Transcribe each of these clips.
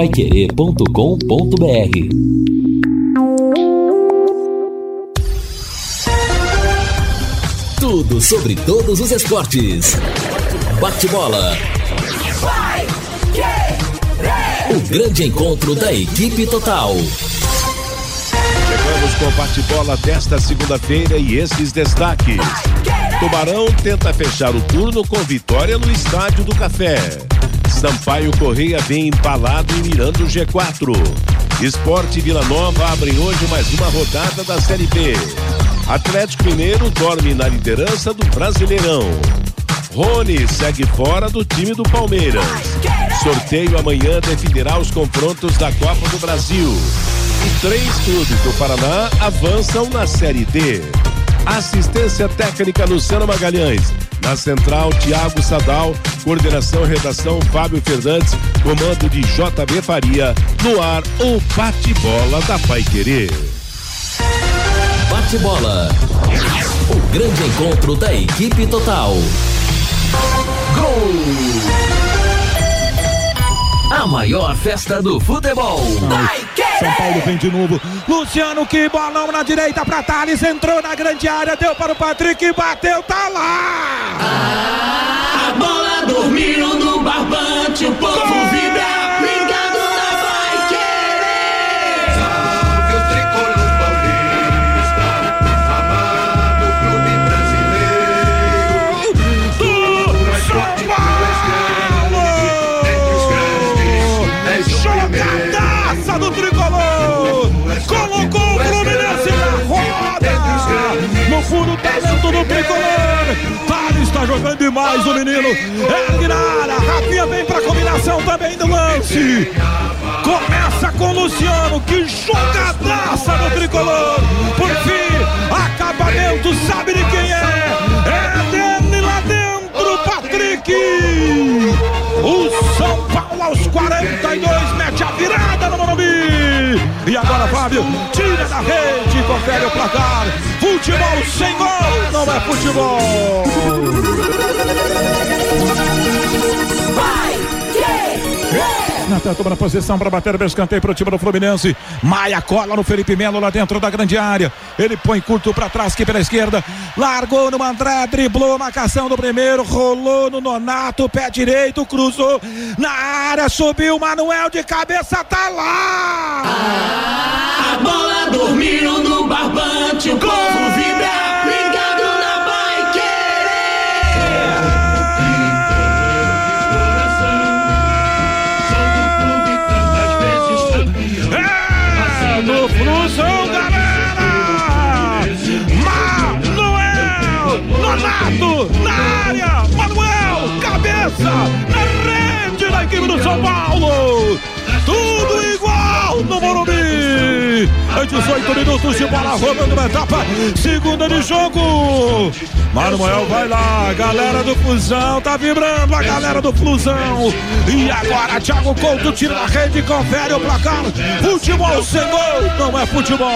paiquerê.com.br Tudo sobre todos os esportes. Bate-bola. O grande encontro da equipe total. Chegamos com o bate-bola desta segunda-feira e esses destaques. Tubarão tenta fechar o turno com vitória no Estádio do Café. Sampaio Correia vem empalado e mirando o G4. Esporte Vila Nova abrem hoje mais uma rodada da Série B. Atlético Mineiro dorme na liderança do Brasileirão. Rony segue fora do time do Palmeiras. Sorteio amanhã definirá os confrontos da Copa do Brasil. E três clubes do Paraná avançam na Série D. Assistência técnica Luciano Magalhães. Na central, Tiago Sadal. Coordenação e redação, Fábio Fernandes. Comando de JB Faria. No ar, o bate-bola da Pai Querer. Bate-bola. O grande encontro da equipe total. Gol! A maior festa do futebol. São Paulo vem de novo. Luciano, que bolão na direita para Thales. Entrou na grande área, deu para o Patrick, bateu, tá lá! A bola dormiu no barbante, o povo vibra. Talento do tricolor! Thales está jogando demais o menino! Ergue na área! Rafinha vem pra combinação também do lance! Começa com o Luciano, que jogadaça do tricolor! Por fim, acabamento, sabe de quem é? É dele lá dentro, Patrick! O São Paulo aos 42 mete E agora, Fábio, tira da rede e confere o placar. Futebol sem gol não é futebol! Natan toma na posição para bater o escanteio para o time do Fluminense. Maia cola no Felipe Melo lá dentro da grande área. Ele põe curto para trás aqui pela esquerda. Largou no André, driblou a marcação do primeiro, rolou no Nonato, pé direito, cruzou na área, subiu Manuel de cabeça, tá lá! A bola dormiu no barbante, o povo vibra. No Flusão, galera! Manuel! Nonato! Na área! Manuel! Cabeça! Na rede da equipe do São Paulo! Tudo igual no Morumbi! Em 18 minutos de bola rolando uma etapa, segunda de jogo! Manuel vai lá, galera do Flusão, tá vibrando a galera do Flusão! E agora Thiago Couto tira da rede, confere o placar! Futebol sem gol não é futebol!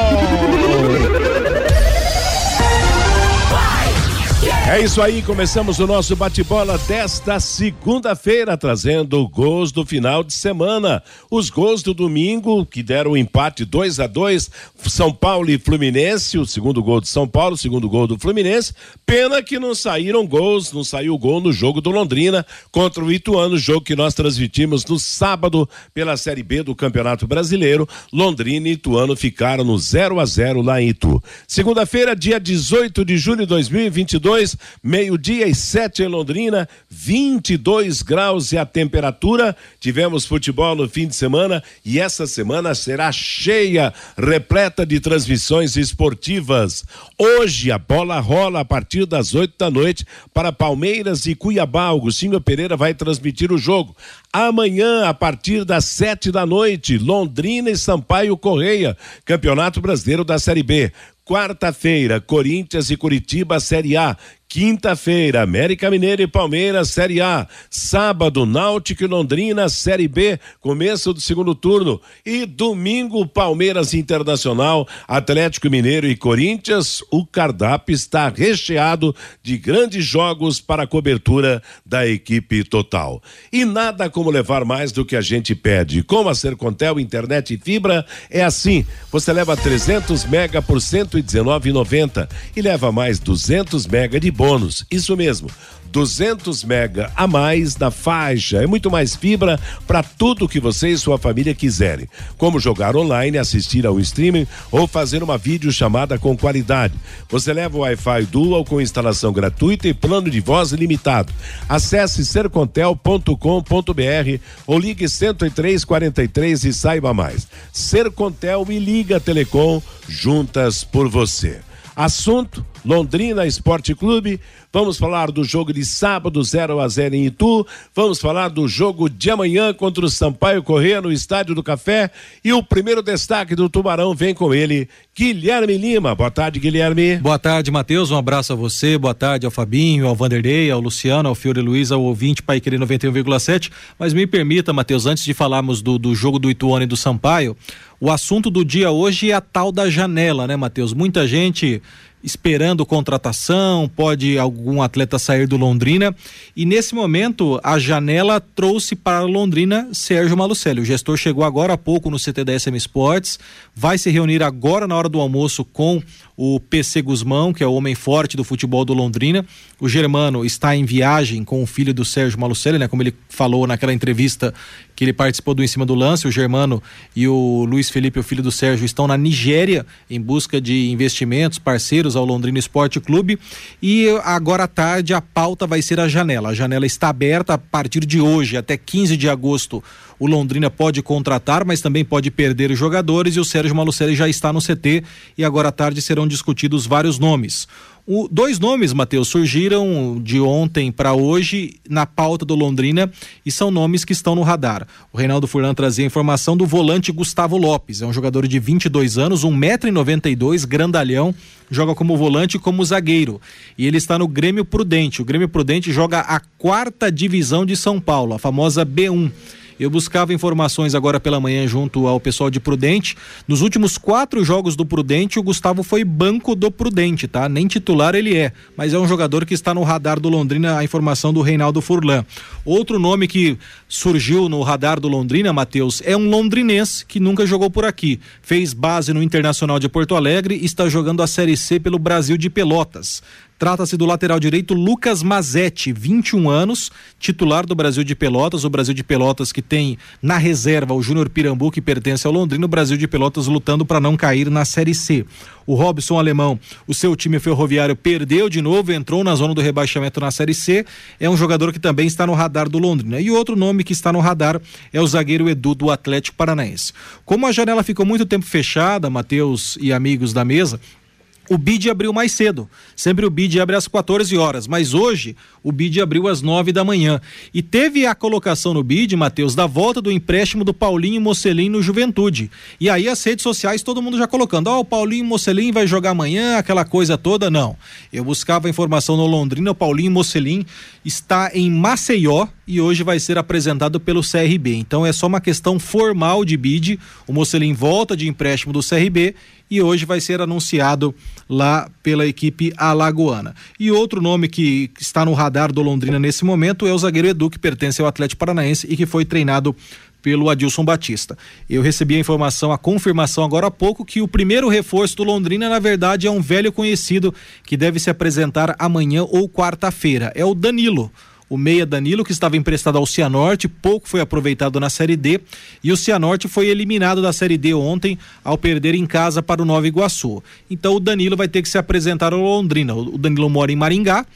É isso aí, começamos o nosso bate-bola desta segunda-feira, trazendo gols do final de semana. Os gols do domingo, que deram empate 2 a 2 São Paulo e Fluminense, o segundo gol de São Paulo, o segundo gol do Fluminense. Pena que não saíram gols, não saiu gol no jogo do Londrina contra o Ituano, jogo que nós transmitimos no sábado pela Série B do Campeonato Brasileiro. Londrina e Ituano ficaram no 0 a 0 lá em Itu. Segunda-feira, dia 18 de julho de 2022, meio-dia e sete em Londrina, 22 graus e a temperatura. Tivemos futebol no fim de semana e essa semana será cheia, repleta de transmissões esportivas. Hoje a bola rola a partir das 8 da noite para Palmeiras e Cuiabá. Agostinho Pereira vai transmitir o jogo. Amanhã, a partir das sete da noite, Londrina e Sampaio Correia, Campeonato Brasileiro da Série B. Quarta-feira, Corinthians e Curitiba, Série A. Quinta-feira, América Mineiro e Palmeiras, Série A. Sábado, Náutico e Londrina, Série B, começo do segundo turno. E domingo, Palmeiras Internacional, Atlético Mineiro e Corinthians. O cardápio está recheado de grandes jogos para a cobertura da equipe total. E nada como levar mais do que a gente pede. Com a Sercontel Internet e Fibra, é assim. Você leva 300 mega por 119,90 e leva mais 200 mega de bônus. Isso mesmo. 200 mega a mais na faixa. É muito mais fibra para tudo que você e sua família quiserem. Como jogar online, assistir ao streaming ou fazer uma videochamada com qualidade. Você leva o Wi-Fi Dual com instalação gratuita e plano de voz limitado. Acesse sercontel.com.br ou ligue 10343 e saiba mais. Sercontel e Liga Telecom juntas por você. Assunto: Londrina Esporte Clube. Vamos falar do jogo de sábado 0 a 0 em Itu. Vamos falar do jogo de amanhã contra o Sampaio Corrêa no Estádio do Café. E o primeiro destaque do Tubarão vem com ele, Guilherme Lima. Boa tarde, Guilherme. Boa tarde, Matheus. Um abraço a você. Boa tarde ao Fabinho, ao Vanderlei, ao Luciano, ao Fiore Luiz, ao ouvinte Pai Querer 91,7. Mas me permita, Matheus, antes de falarmos do, do jogo do Ituano e do Sampaio, o assunto do dia hoje é a tal da janela, né, Matheus? Muita gente esperando contratação, pode algum atleta sair do Londrina. E nesse momento, a janela trouxe para Londrina Sérgio Malucelli. O gestor chegou agora há pouco no CT da SM Sports, vai se reunir agora na hora do almoço com o PC Guzmão, que é o homem forte do futebol do Londrina. O Germano está em viagem com o filho do Sérgio Malucelli, né? Como ele falou naquela entrevista que ele participou do Em Cima do Lance. O Germano e o Luiz Felipe, o filho do Sérgio, estão na Nigéria em busca de investimentos, parceiros ao Londrina Esporte Clube. E agora à tarde a pauta vai ser a janela. A janela está aberta a partir de hoje até 15 de agosto o Londrina pode contratar, mas também pode perder os jogadores e o Sérgio Malucelli já está no CT e agora à tarde serão discutidos vários nomes. O, dois nomes, Matheus, surgiram de ontem para hoje na pauta do Londrina e são nomes que estão no radar. O Reinaldo Furlan trazia informação do volante Gustavo Lopes. É um jogador de 22 anos, 1,92m, grandalhão, joga como volante e como zagueiro. E ele está no Grêmio Prudente. O Grêmio Prudente joga a quarta divisão de São Paulo, a famosa B1. Eu buscava informações agora pela manhã junto ao pessoal de Prudente. Nos últimos quatro jogos do Prudente, o Gustavo foi banco do Prudente, tá? Nem titular ele é, mas é um jogador que está no radar do Londrina, a informação do Reinaldo Furlan. Outro nome que surgiu no radar do Londrina, Matheus, é um londrinense que nunca jogou por aqui. Fez base no Internacional de Porto Alegre e está jogando a Série C pelo Brasil de Pelotas. Trata-se do lateral direito Lucas Mazetti, 21 anos, titular do Brasil de Pelotas, o Brasil de Pelotas que tem na reserva o Júnior Pirambu que pertence ao Londrina, o Brasil de Pelotas lutando para não cair na Série C. O Robson Alemão, o seu time ferroviário perdeu de novo, entrou na zona do rebaixamento na Série C, é um jogador que também está no radar do Londrina. E outro nome que está no radar é o zagueiro Edu do Atlético Paranaense. Como a janela ficou muito tempo fechada, Matheus e amigos da mesa, o BID abriu mais cedo. Sempre o BID abre às 14 horas, mas hoje o BID abriu às 9 da manhã. E teve a colocação no BID, Matheus, da volta do empréstimo do Paulinho Mocelin no Juventude. E aí as redes sociais todo mundo já colocando: "Ó, oh, o Paulinho Mocelin vai jogar amanhã", aquela coisa toda. Não. Eu buscava informação no Londrina, o Paulinho Mocelin está em Maceió e hoje vai ser apresentado pelo CRB. Então é só uma questão formal de BID. O Mocelin volta de empréstimo do CRB e hoje vai ser anunciado lá pela equipe alagoana. E outro nome que está no radar do Londrina nesse momento é o zagueiro Edu, que pertence ao Atlético Paranaense e que foi treinado pelo Adilson Batista. Eu recebi a informação, a confirmação agora há pouco que o primeiro reforço do Londrina, na verdade, é um velho conhecido que deve se apresentar amanhã ou quarta-feira. É o Danilo o meia Danilo, que estava emprestado ao Cianorte, pouco foi aproveitado na Série D, e o Cianorte foi eliminado da Série D ontem ao perder em casa para o Nova Iguaçu. Então o Danilo vai ter que se apresentar ao Londrina. O Danilo mora em Maringá,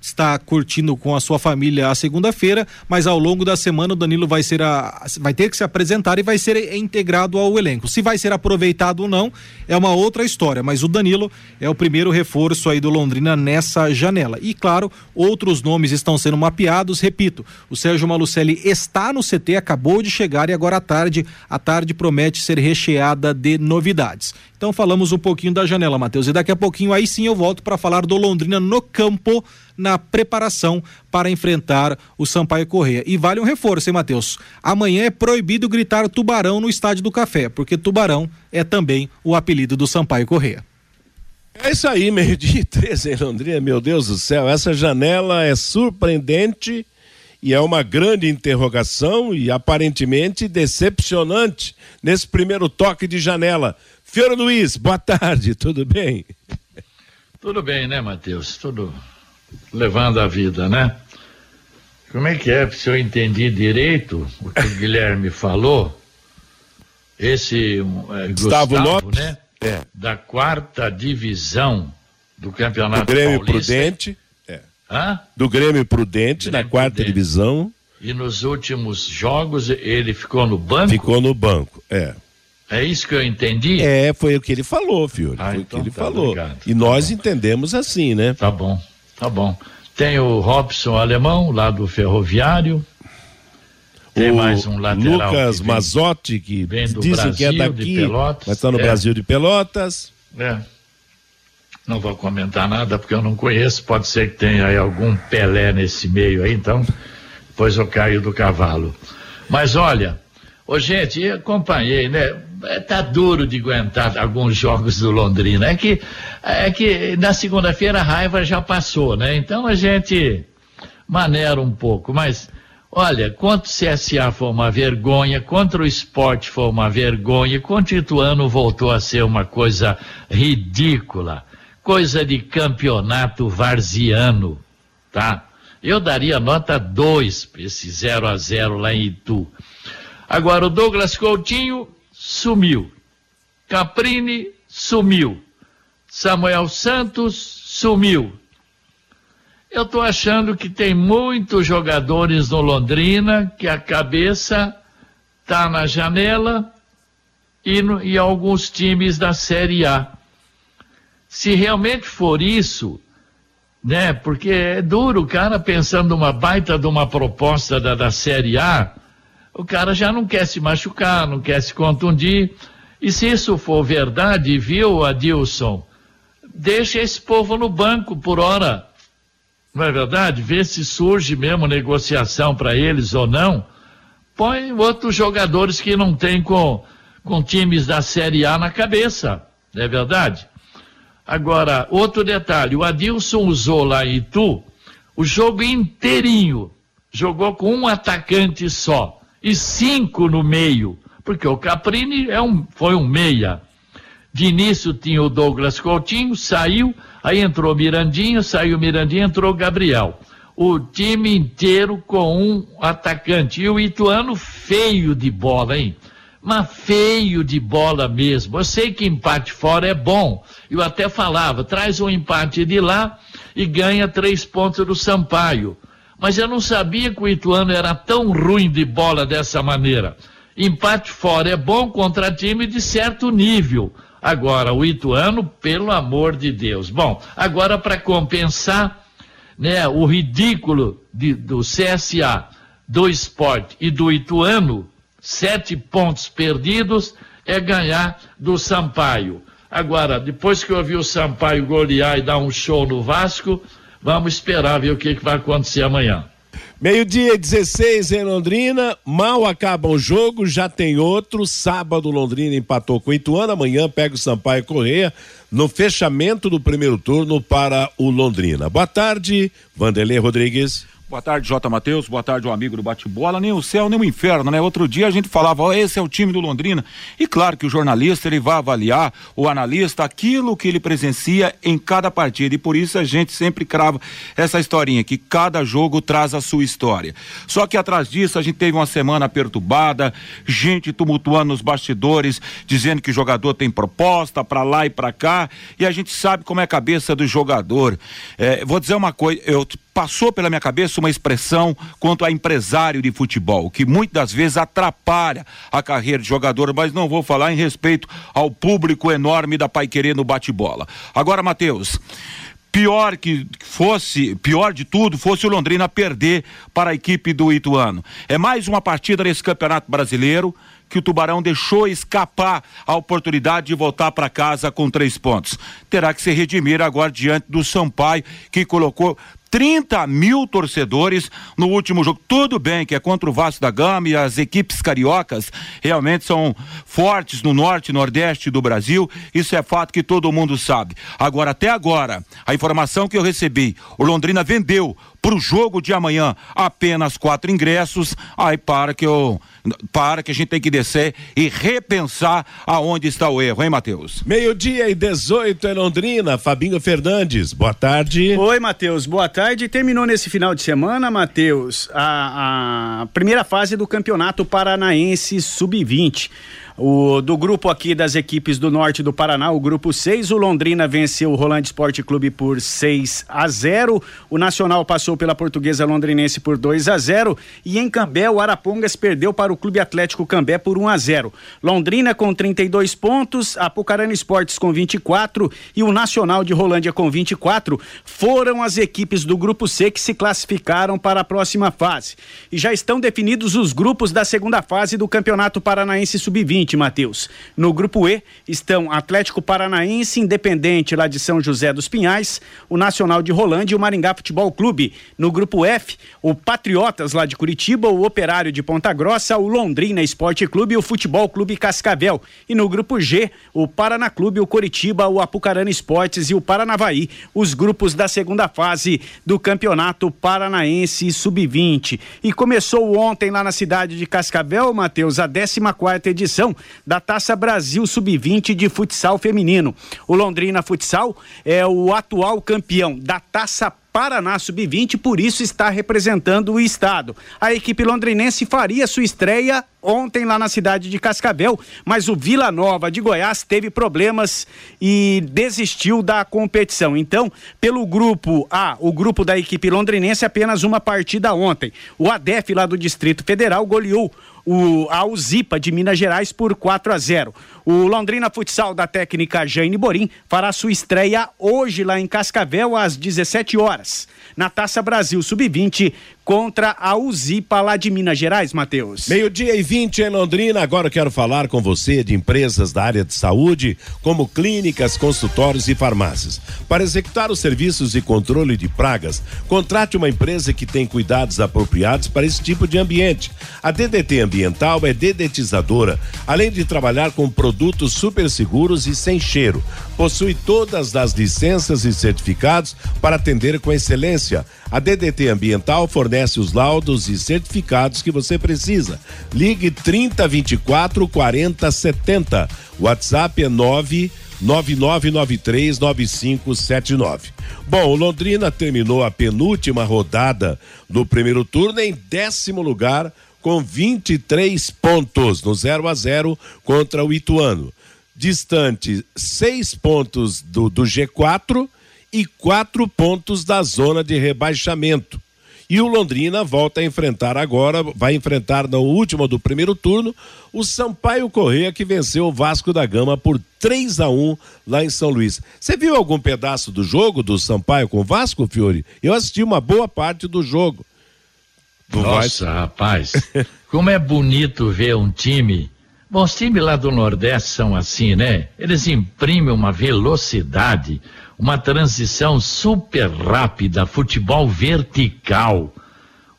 está curtindo com a sua família a segunda-feira, mas ao longo da semana o Danilo vai ser a, vai ter que se apresentar e vai ser integrado ao elenco. Se vai ser aproveitado ou não é uma outra história, mas o Danilo é o primeiro reforço aí do Londrina nessa janela. E claro, outros nomes estão sendo mapeados. Repito, o Sérgio Malucelli está no CT, acabou de chegar e agora à tarde, a tarde promete ser recheada de novidades. Então falamos um pouquinho da janela, Matheus, e daqui a pouquinho aí sim eu volto para falar do Londrina no campo na preparação para enfrentar o Sampaio Correia. E vale um reforço, hein, Matheus? Amanhã é proibido gritar tubarão no Estádio do Café, porque tubarão é também o apelido do Sampaio Correia. É isso aí, meio-dia e 13 em Londrina, meu Deus do céu, essa janela é surpreendente e é uma grande interrogação e aparentemente decepcionante nesse primeiro toque de janela. Fiora Luiz, boa tarde, tudo bem? Tudo bem, né, Matheus? Tudo levando a vida, né? Como é que é? Se eu entendi direito o que o Guilherme falou, esse é, Gustavo Gustavo, Lopes? né? É. Da quarta divisão do Campeonato Do Grêmio Paulista. Prudente, é. Hã? do Grêmio Prudente, na Grêmio quarta Prudente. divisão, E nos últimos jogos ele ficou no banco? ficou no banco. É. É isso que eu entendi? É, foi o que ele falou, Fiore. Ah, foi então o que ele tá, falou. obrigado. E Tá nós bom. entendemos assim, né? Tá bom, tá bom. Tem o Robson Alemão, lá do Ferroviário. Tem o mais um lateral. Lucas que vem- Mazotti, que vem do dizem que é Brasil, de daqui, Pelotas. mas está no É. Brasil de Pelotas. É. Não vou comentar nada porque eu não conheço. Pode ser que tenha aí algum Pelé nesse meio aí, então depois eu caio do cavalo. Mas olha, ô gente, acompanhei, né? É, Tá duro de aguentar alguns jogos do Londrina. É que, é que na segunda-feira a raiva já passou, né? Então a gente maneira um pouco, mas olha, contra o CSA foi uma vergonha, contra o esporte foi uma vergonha, contra o Ituano voltou a ser uma coisa ridícula, coisa de campeonato varziano, tá? Eu daria nota 2 para esse 0 a 0 lá em Itu. Agora o Douglas Coutinho sumiu. Caprini sumiu. Samuel Santos sumiu. Eu estou achando que tem muitos jogadores no Londrina que a cabeça tá na janela e, no, e alguns times da Série A. Se realmente for isso, né? Porque é duro o cara pensando numa baita de uma proposta da, da Série A, o cara já não quer se machucar, não quer se contundir. E se isso for verdade, viu, Adilson? Deixa esse povo no banco por hora. Não é verdade? Vê se surge mesmo negociação para eles ou não. Põe outros jogadores que não tem com, com times da Série A na cabeça. Não é verdade? Agora, outro detalhe: o Adilson usou lá em Itu o jogo inteirinho. Jogou com um atacante só e cinco no meio, porque o Caprini é um, foi um meia. De início tinha o Douglas Coutinho, saiu, aí entrou Mirandinha, saiu Mirandinha, entrou Gabriel. O time inteiro com um atacante. E o Ituano feio de bola, hein? Mas feio de bola mesmo. Eu sei que empate fora é bom. Eu até falava, traz um empate de lá e ganha três pontos do Sampaio. Mas eu não sabia que o Ituano era tão ruim de bola dessa maneira. Empate fora é bom contra time de certo nível. Agora, o Ituano, pelo amor de Deus. Bom, agora para compensar né, o ridículo de- do CSA, do esporte e do Ituano, sete pontos perdidos, é ganhar do Sampaio. Agora, depois que eu vi o Sampaio golear e dar um show no Vasco, vamos esperar ver o que, que vai acontecer amanhã. Meio-dia e 16 em Londrina, mal acaba o jogo, já tem outro. Sábado, Londrina empatou com o Ituano. Amanhã pega o Sampaio Correia no fechamento do primeiro turno para o Londrina. Boa tarde, Vanderlei Rodrigues. Boa tarde, J. Matheus. Boa tarde, o amigo do bate-bola. Nem o céu, nem o inferno, né? Outro dia a gente falava, ó, esse é o time do Londrina. E claro que o jornalista, ele vai avaliar, o analista, aquilo que ele presencia em cada partida. E por isso a gente sempre crava essa historinha, que cada jogo traz a sua história. Só que atrás disso a gente teve uma semana perturbada, gente tumultuando nos bastidores, dizendo que o jogador tem proposta pra lá e pra cá. E a gente sabe como é a cabeça do jogador. É, vou dizer uma coisa, eu passou pela minha cabeça uma expressão quanto a empresário de futebol, que muitas vezes atrapalha a carreira de jogador, mas não vou falar em respeito ao público enorme da Pai Querer no bate-bola. Agora, Matheus, pior que fosse, pior de tudo, fosse o Londrina perder para a equipe do Ituano. É mais uma partida nesse Campeonato Brasileiro que o Tubarão deixou escapar a oportunidade de voltar para casa com três pontos. Terá que se redimir agora diante do Sampaio, que colocou 30 mil torcedores no último jogo. Tudo bem que é contra o Vasco da Gama e as equipes cariocas realmente são fortes no norte e nordeste do Brasil. Isso é fato que todo mundo sabe. Agora, até agora, a informação que eu recebi, o Londrina vendeu para o jogo de amanhã apenas quatro ingressos. Aí para que eu para que a gente tem que descer e repensar aonde está o erro, hein, Matheus? Meio-dia e 18 em Londrina, Fabinho Fernandes, boa tarde. Oi, Matheus, boa tarde. Terminou nesse final de semana, Matheus, a, a primeira fase do Campeonato Paranaense Sub-20. O, do grupo aqui das equipes do norte do Paraná, o grupo 6, o Londrina venceu o Rolante Esporte Clube por 6 a 0. O Nacional passou pela Portuguesa Londrinense por 2 a 0 e em Cambé o Arapongas perdeu para o Clube Atlético Cambé por 1 a 0. Londrina com 32 pontos, Apucarana Esportes com 24 e o Nacional de Rolândia com 24 foram as equipes do grupo C que se classificaram para a próxima fase. E já estão definidos os grupos da segunda fase do Campeonato Paranaense Sub-20 Matheus. No grupo E estão Atlético Paranaense, Independente lá de São José dos Pinhais, o Nacional de Rolândia e o Maringá Futebol Clube. No grupo F, o Patriotas lá de Curitiba, o Operário de Ponta Grossa, o Londrina Esporte Clube e o Futebol Clube Cascavel. E no grupo G, o Paraná Clube, o Coritiba, o Apucarana Esportes e o Paranavaí, os grupos da segunda fase do Campeonato Paranaense Sub-20. E começou ontem lá na cidade de Cascavel, Matheus, a 14 quarta edição da Taça Brasil Sub-20 de futsal feminino. O Londrina Futsal é o atual campeão da Taça Paraná Sub-20, por isso está representando o estado. A equipe londrinense faria sua estreia ontem lá na cidade de Cascavel, mas o Vila Nova de Goiás teve problemas e desistiu da competição. Então, pelo grupo A, o grupo da equipe londrinense, apenas uma partida ontem. O ADEF lá do Distrito Federal goleou o, a Uzipa de Minas Gerais por 4 a 0. O Londrina Futsal da técnica Jane Borim fará sua estreia hoje lá em Cascavel às 17 horas na Taça Brasil Sub-20 contra a Uzipa lá de Minas Gerais, Matheus. Meio-dia e 20 em Londrina. Agora eu quero falar com você de empresas da área de saúde, como clínicas, consultórios e farmácias. Para executar os serviços de controle de pragas, contrate uma empresa que tem cuidados apropriados para esse tipo de ambiente. A DDT Ambiental é dedetizadora, além de trabalhar com produtos super seguros e sem cheiro. Possui todas as licenças e certificados para atender com excelência. A DDT Ambiental fornece os laudos e certificados que você precisa. Ligue 3024 4070. WhatsApp é 9 99939579. Bom, o Londrina terminou a penúltima rodada do primeiro turno em décimo lugar com 23 pontos no 0 a 0 contra o Ituano. Distante seis pontos do, do G4 e quatro pontos da zona de rebaixamento. E o Londrina volta a enfrentar agora, vai enfrentar na última do primeiro turno, o Sampaio Correia, que venceu o Vasco da Gama por 3 a 1 lá em São Luís. Você viu algum pedaço do jogo do Sampaio com o Vasco, Fiore? Eu assisti uma boa parte do jogo. Do Nossa, rapaz, como é bonito ver um time. Bom, os times lá do Nordeste são assim, né? Eles imprimem uma velocidade, uma transição super rápida, futebol vertical.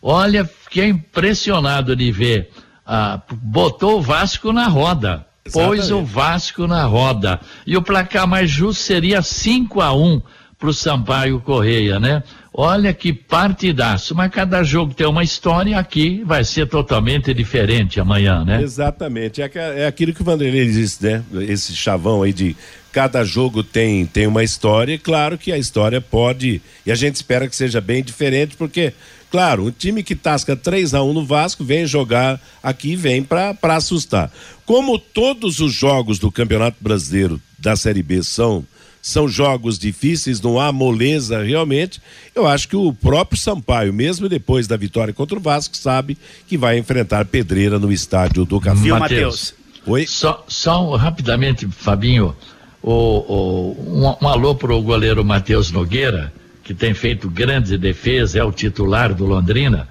Olha, fiquei impressionado de ver. Ah, botou o Vasco na roda. Exatamente. Pôs o Vasco na roda. E o placar mais justo seria 5 a 1 para o Sampaio Correia, né? Olha que partidaço, mas cada jogo tem uma história aqui vai ser totalmente diferente amanhã, né? Exatamente, é, é aquilo que o Vanderlei disse, né? Esse chavão aí de cada jogo tem, tem uma história, e claro que a história pode, e a gente espera que seja bem diferente, porque, claro, o time que tasca 3 a 1 no Vasco vem jogar aqui vem para assustar. Como todos os jogos do Campeonato Brasileiro da Série B são são jogos difíceis, não há moleza realmente. Eu acho que o próprio Sampaio, mesmo depois da vitória contra o Vasco, sabe que vai enfrentar pedreira no estádio do Café. Viu, Matheus? Matheus? Oi? Só, só rapidamente, Fabinho, o, o- um, um alô pro goleiro Matheus Nogueira, que tem feito grande defesa, é o titular do Londrina,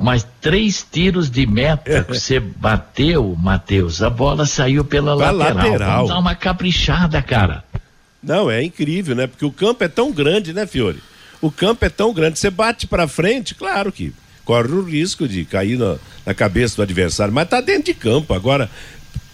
mas três tiros de meta que você bateu, Matheus, a bola saiu pela lateral. lateral. Vamos dar uma caprichada, cara. Não, é incrível, né? Porque o campo é tão grande, né, Fiore? O campo é tão grande. Você bate pra frente, claro que corre o risco de cair na, na cabeça do adversário, mas tá dentro de campo. Agora,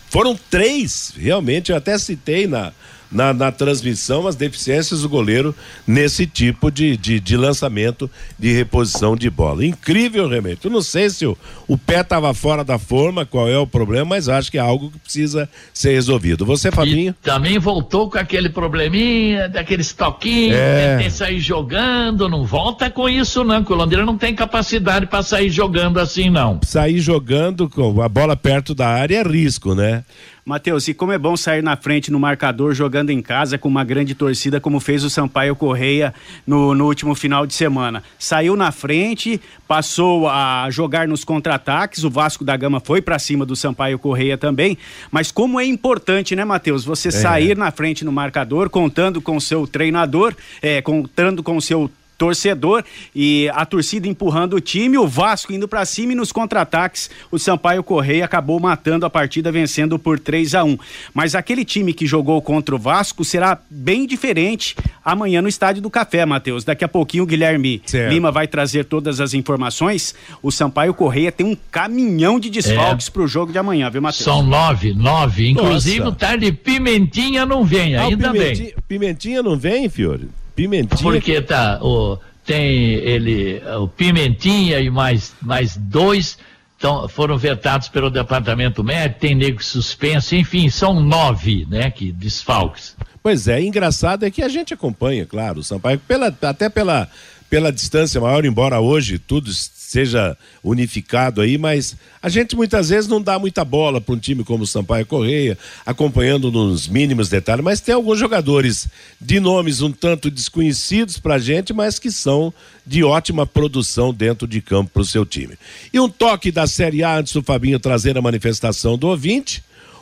foram três, realmente, eu até citei na, na, na transmissão as deficiências do goleiro nesse tipo de, de, de lançamento de reposição de bola. Incrível, realmente. Eu não sei se o, o pé estava fora da forma, qual é o problema, mas acho que é algo que precisa ser resolvido. Você, Fabinho? E também voltou com aquele probleminha, daqueles toquinhos, É. tem que sair jogando, não volta com isso não, que o Londrina não tem capacidade para sair jogando assim não. sair jogando com a bola perto da área é risco, né? Matheus, e como é bom sair na frente no marcador jogando em casa com uma grande torcida, como fez o Sampaio Correia no, no último final de semana. Saiu na frente, passou a jogar nos contra-ataques, o Vasco da Gama foi para cima do Sampaio Correia também. Mas como é importante, né, Matheus, você sair na frente no marcador, contando com o seu treinador, é, contando com o seu torcedor e a torcida empurrando o time, o Vasco indo pra cima e nos contra-ataques, o Sampaio Correia acabou matando a partida vencendo por 3 a 1. Mas aquele time que jogou contra o Vasco será bem diferente amanhã no Estádio do Café, Matheus. Daqui a pouquinho o Guilherme Certo. Lima vai trazer todas as informações. O Sampaio Correia tem um caminhão de desfalques pro jogo de amanhã, viu, Matheus? São nove, nove, inclusive Nossa. o tarde Pimentinha não vem, Ah, o ainda bem. Pimentinha, Pimentinha não vem, Fiore? Pimentinha. Porque tá, o, tem ele, o Pimentinha e mais, mais dois tão, foram vetados pelo departamento médico, tem nego suspenso, enfim, são nove, né, que desfalques. Pois é, engraçado é que a gente acompanha, claro, o Sampaio, pela, até pela, pela distância maior, embora hoje tudo seja unificado aí, mas a gente muitas vezes não dá muita bola para um time como o Sampaio Correia, acompanhando nos mínimos detalhes, mas tem alguns jogadores de nomes um tanto desconhecidos para a gente, mas que são de ótima produção dentro de campo para o seu time. E um toque da Série A antes do Fabinho trazer a manifestação do ouvinte.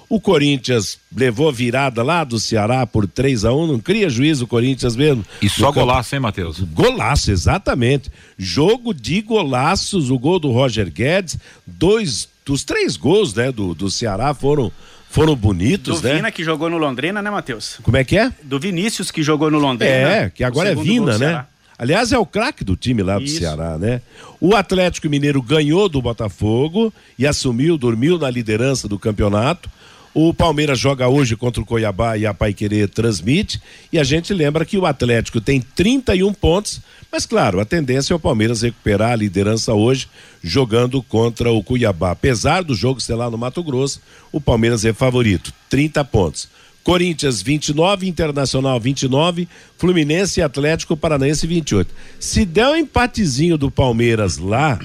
O Corinthians levou virada lá do Ceará por 3 a 1 não cria juízo o Corinthians mesmo. E só golaço, hein, Matheus? Golaço, exatamente. Jogo de golaços, o gol do Roger Guedes, dois dos três gols, né, do, do Ceará foram foram Do bonitos, né? Vina que jogou no Londrina, né, Matheus? Como é que é? Do Vinícius que jogou no Londrina. É, que agora é Vina, do né? Aliás, é o craque do time lá do Isso. Ceará, né? O Atlético Mineiro ganhou do Botafogo e assumiu, dormiu na liderança do campeonato. O Palmeiras joga hoje contra o Cuiabá e a Paiquerê transmite. E a gente lembra que o Atlético tem 31 pontos, mas claro, a tendência é o Palmeiras recuperar a liderança hoje, jogando contra o Cuiabá. Apesar do jogo ser lá no Mato Grosso, o Palmeiras é favorito, 30 pontos. Corinthians 29, Internacional 29, Fluminense e Atlético Paranaense 28. Se der um empatezinho do Palmeiras lá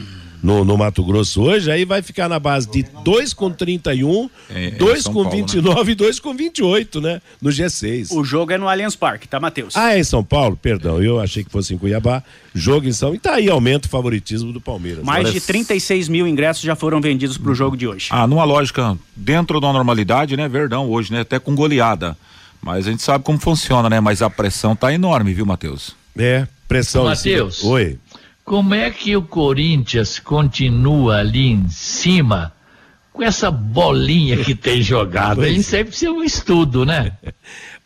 no, no Mato Grosso hoje, aí vai ficar na base de 2 com 31, É, é 2 São com Paulo, né? 29 e 2 com 28, né? No G6. O jogo é no Allianz Parque, tá, Matheus? Ah, é em São Paulo? Perdão, eu achei que fosse em Cuiabá. Jogo em São. E tá aí, aumenta o favoritismo do Palmeiras. Mais Olha, de 36 mil ingressos já foram vendidos pro jogo de hoje. Ah, numa lógica dentro da normalidade, né? Verdão hoje, né? Até com goleada. Mas a gente sabe como funciona, né? Mas a pressão tá enorme, viu, Matheus? É, pressão. Mateus. Oi. Como é que o Corinthians continua ali em cima com essa bolinha que tem jogado? Isso aí precisa um estudo, né?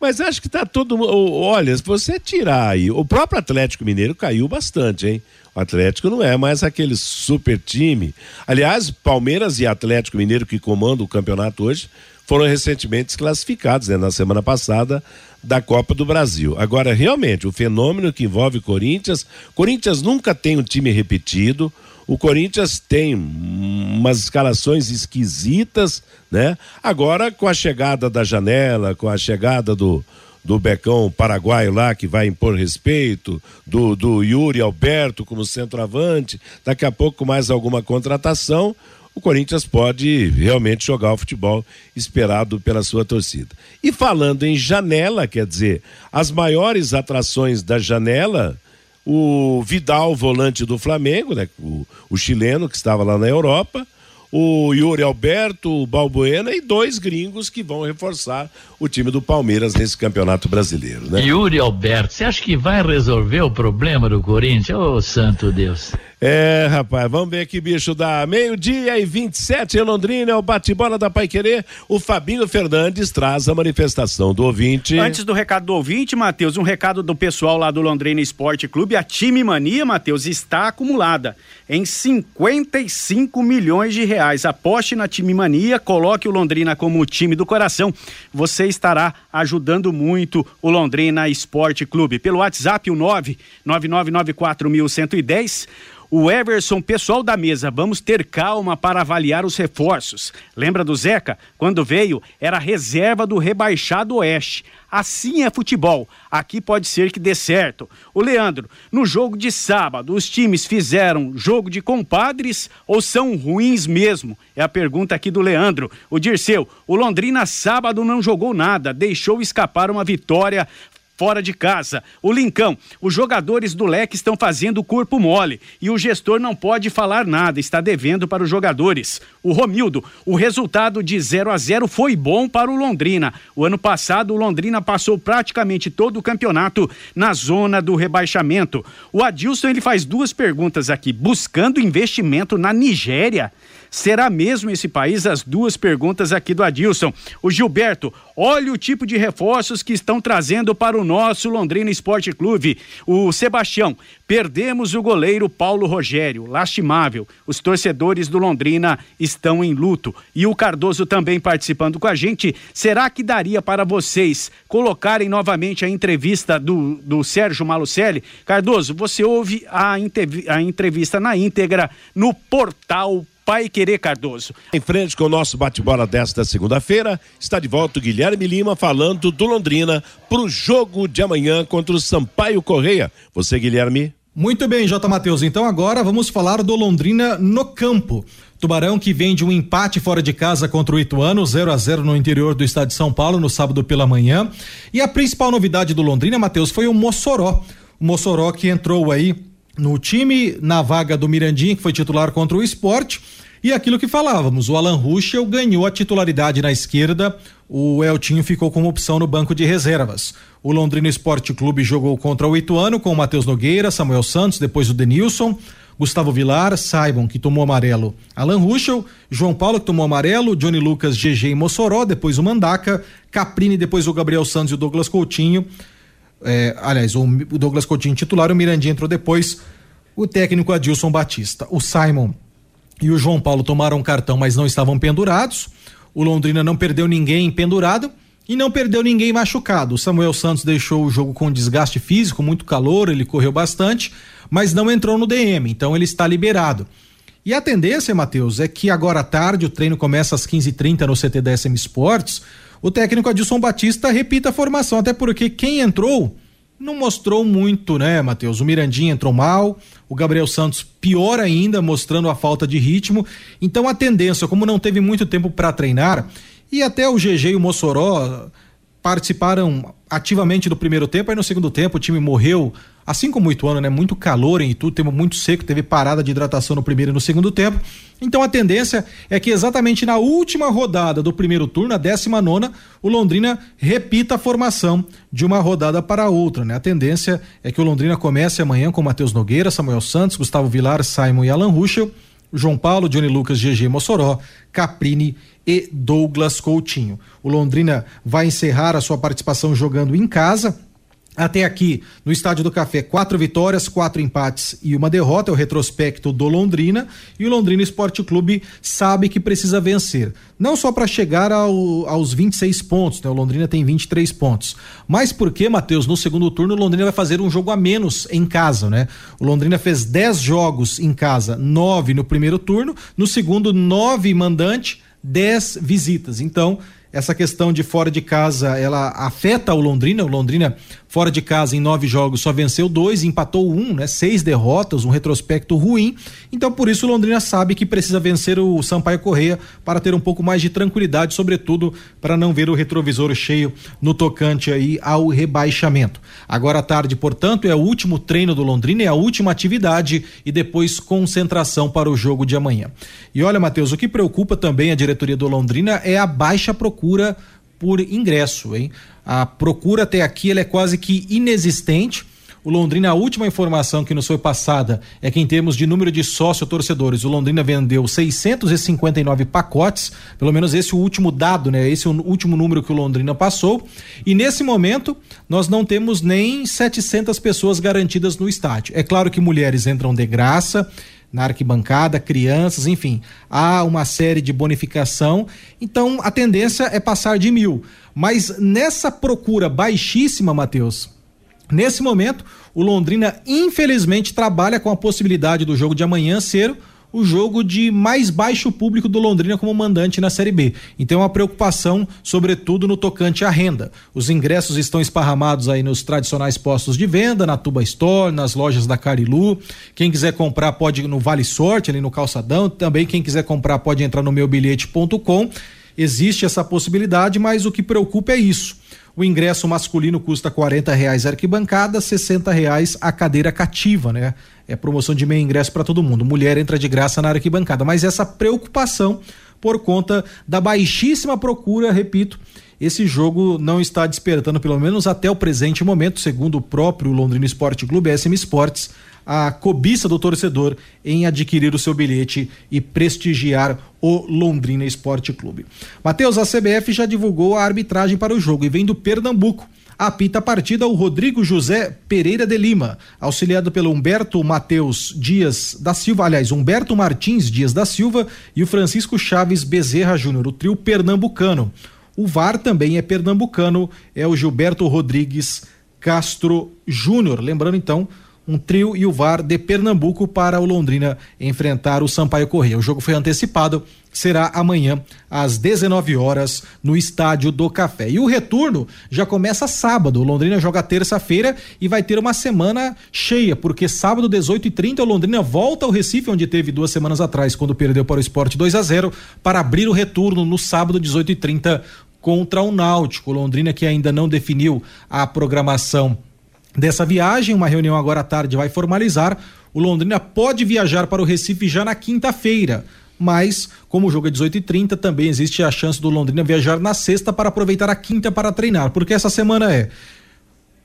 Mas acho que tá todo mundo. Olha, se você tirar aí. O próprio Atlético Mineiro caiu bastante, hein? O Atlético não é mais aquele super time. Aliás, Palmeiras e Atlético Mineiro que comandam o campeonato hoje foram recentemente desclassificados, né? Na semana passada da Copa do Brasil. Agora, realmente, o fenômeno que envolve Corinthians, Corinthians nunca tem um time repetido. O Corinthians tem umas escalações esquisitas, né? Agora, com a chegada da janela, com a chegada do, do Becão paraguaio lá, que vai impor respeito, do, do Yuri Alberto como centroavante, daqui a pouco mais alguma contratação, o Corinthians pode realmente jogar o futebol esperado pela sua torcida. E falando em janela, quer dizer, as maiores atrações da janela, o Vidal, volante do Flamengo, né, o, o chileno que estava lá na Europa, o Yuri Alberto, o Balbuena e dois gringos que vão reforçar o time do Palmeiras nesse campeonato brasileiro, né? Yuri Alberto, você acha que vai resolver o problema do Corinthians? Ô, santo Deus. É, rapaz, vamos ver aqui, bicho, da meio-dia e 27 em Londrina, é o bate-bola da Paiquerê. O Fabinho Fernandes traz a manifestação do ouvinte. Antes do recado do ouvinte, Matheus, um recado do pessoal lá do Londrina Esporte Clube. A time mania, Matheus, está acumulada em 55 milhões de reais. Aposte na time mania, coloque o Londrina como o time do coração. Você estará ajudando muito o Londrina Esporte Clube. Pelo WhatsApp, o 999941110. O Everson, pessoal da mesa, vamos ter calma para avaliar os reforços. Lembra do Zeca? Quando veio, era reserva do rebaixado Oeste. Assim é futebol. Aqui pode ser que dê certo. O Leandro, no jogo de sábado, os times fizeram jogo de compadres ou são ruins mesmo? É a pergunta aqui do Leandro. O Dirceu, o Londrina sábado não jogou nada, deixou escapar uma vitória fora de casa. O Lincão, os jogadores do leque estão fazendo o corpo mole e o gestor não pode falar nada, está devendo para os jogadores. O Romildo, o resultado de 0 a 0 foi bom para o Londrina. O ano passado, o Londrina passou praticamente todo o campeonato na zona do rebaixamento. O Adilson, ele faz duas perguntas aqui, buscando investimento na Nigéria. Será mesmo esse país? As duas perguntas aqui do Adilson. O Gilberto, olha o tipo de reforços que estão trazendo para o nosso Londrina Esporte Clube. O Sebastião, perdemos o goleiro Paulo Rogério, lastimável. Os torcedores do Londrina estão em luto. E o Cardoso também participando com a gente. Será que daria para vocês colocarem novamente a entrevista do, do Sérgio Malucelli? Cardoso, você ouve a, a entrevista na íntegra no portal Pai Querer Cardoso. Em frente com o nosso bate-bola desta segunda-feira, está de volta o Guilherme Lima falando do Londrina para o jogo de amanhã contra o Sampaio Correia. Você, Guilherme? Muito bem, J. Matheus. Então agora vamos falar do Londrina no campo. Tubarão que vem de um empate fora de casa contra o Ituano, 0 a 0 no interior do estado de São Paulo no sábado pela manhã. E a principal novidade do Londrina, Matheus, foi o Mossoró. O Mossoró que entrou aí no time na vaga do Mirandinha, que foi titular contra o esporte. E aquilo que falávamos, o Alan Ruschel ganhou a titularidade na esquerda, o Eltinho ficou como opção no banco de reservas. O Londrina Esporte Clube jogou contra o Ituano com o Matheus Nogueira, Samuel Santos, depois o Denilson, Gustavo Vilar, Saibon, que tomou amarelo, Alan Ruschel, João Paulo, que tomou amarelo, Johnny Lucas, GG e Mossoró, depois o Mandaca, Caprini, depois o Gabriel Santos e o Douglas Coutinho. É, aliás, o, Douglas Coutinho titular, o Mirandinha entrou depois, o técnico Adilson Batista. O Simon e o João Paulo tomaram cartão, mas não estavam pendurados. O Londrina não perdeu ninguém pendurado e não perdeu ninguém machucado. O Samuel Santos deixou o jogo com desgaste físico, muito calor, ele correu bastante, mas não entrou no DM, então ele está liberado. E a tendência, Matheus, é que agora à tarde o treino começa às 15h30 no CT da SM Sports. O técnico Adilson Batista repita a formação, até porque quem entrou não mostrou muito, né, Matheus? O Mirandinha entrou mal, o Gabriel Santos pior ainda, mostrando a falta de ritmo. Então a tendência, como não teve muito tempo para treinar, e até o GG e o Mossoró participaram ativamente do primeiro tempo, aí no segundo tempo o time morreu, assim como o Ituano, né? Muito calor em Itu, tempo muito seco, teve parada de hidratação no primeiro e no segundo tempo. Então a tendência é que exatamente na última rodada do primeiro turno, a 19 nona, o Londrina repita a formação de uma rodada para outra, né? A tendência é que o Londrina comece amanhã com Matheus Nogueira, Samuel Santos, Gustavo Vilar, Simon e Alan Ruschel, João Paulo, Johnny Lucas, GG Mossoró, Caprini e Douglas Coutinho. O Londrina vai encerrar a sua participação jogando em casa. Até aqui, no Estádio do Café, quatro vitórias, quatro empates e uma derrota, é o retrospecto do Londrina. E o Londrina Esporte Clube sabe que precisa vencer. Não só para chegar ao, aos 26 pontos, né? O Londrina tem 23 pontos. Mas porque, Matheus, no segundo turno, o Londrina vai fazer um jogo a menos em casa, né? O Londrina fez 10 jogos em casa, nove no primeiro turno. No segundo, nove mandante 10 visitas. Então, essa questão de fora de casa ela afeta o Londrina. O Londrina fora de casa em nove jogos só venceu dois, empatou um, né? Seis derrotas, um retrospecto ruim. Então por isso Londrina sabe que precisa vencer o Sampaio Correia para ter um pouco mais de tranquilidade, sobretudo para não ver o retrovisor cheio no tocante aí ao rebaixamento. Agora à tarde, portanto, é o último treino do Londrina, é a última atividade e depois concentração para o jogo de amanhã. E olha, Matheus, o que preocupa também a diretoria do Londrina é a baixa procura por ingresso, hein? A procura até aqui é quase que inexistente. O Londrina, a última informação que nos foi passada é que em termos de número de sócio-torcedores, o Londrina vendeu 659 pacotes, pelo menos esse é o último dado, né? Esse é o último número que o Londrina passou. E nesse momento, nós não temos nem 700 pessoas garantidas no estádio. É claro que mulheres entram de graça, na arquibancada, crianças, enfim, há uma série de bonificação. Então a tendência é passar de mil. Mas nessa procura baixíssima, Matheus, nesse momento, o Londrina infelizmente trabalha com a possibilidade do jogo de amanhã ser o jogo de mais baixo público do Londrina como mandante na Série B. Então é uma preocupação, sobretudo no tocante à renda. Os ingressos estão esparramados aí nos tradicionais postos de venda, na Tuba Store, nas lojas da Carilu. Quem quiser comprar pode ir no Vale Sorte, ali no Calçadão. Também quem quiser comprar pode entrar no meubilhete.com. Existe essa possibilidade, mas o que preocupa é isso. O ingresso masculino custa quarenta reais a arquibancada, sessenta reais a cadeira cativa, né? É promoção de meio ingresso para todo mundo. Mulher entra de graça na arquibancada, mas essa preocupação por conta da baixíssima procura, repito, esse jogo não está despertando, pelo menos até o presente momento, segundo o próprio Londrina Esporte Clube, SM Esportes, a cobiça do torcedor em adquirir o seu bilhete e prestigiar o Londrina Esporte Clube. Matheus, a CBF já divulgou a arbitragem para o jogo e vem do Pernambuco. Apita a partida o Rodrigo José Pereira de Lima, auxiliado pelo Humberto Matheus Dias da Silva, aliás, Humberto Martins Dias da Silva e o Francisco Chaves Bezerra Júnior, o trio pernambucano. O VAR também é pernambucano, é o Gilberto Rodrigues Castro Júnior. Lembrando então, um trio e o VAR de Pernambuco para o Londrina enfrentar o Sampaio Correia. O jogo foi antecipado, será amanhã às 19 horas no Estádio do Café. E o retorno já começa sábado. O Londrina joga terça-feira e vai ter uma semana cheia, porque sábado 18h30 o Londrina volta ao Recife, onde teve duas semanas atrás, quando perdeu para o Esporte 2 a 0 para abrir o retorno no sábado 18h30 contra o Náutico. Londrina que ainda não definiu a programação dessa viagem. Uma reunião agora à tarde vai formalizar. O Londrina pode viajar para o Recife já na quinta-feira. Mas, como o jogo é 18h30, também existe a chance do Londrina viajar na sexta para aproveitar a quinta para treinar. Porque essa semana é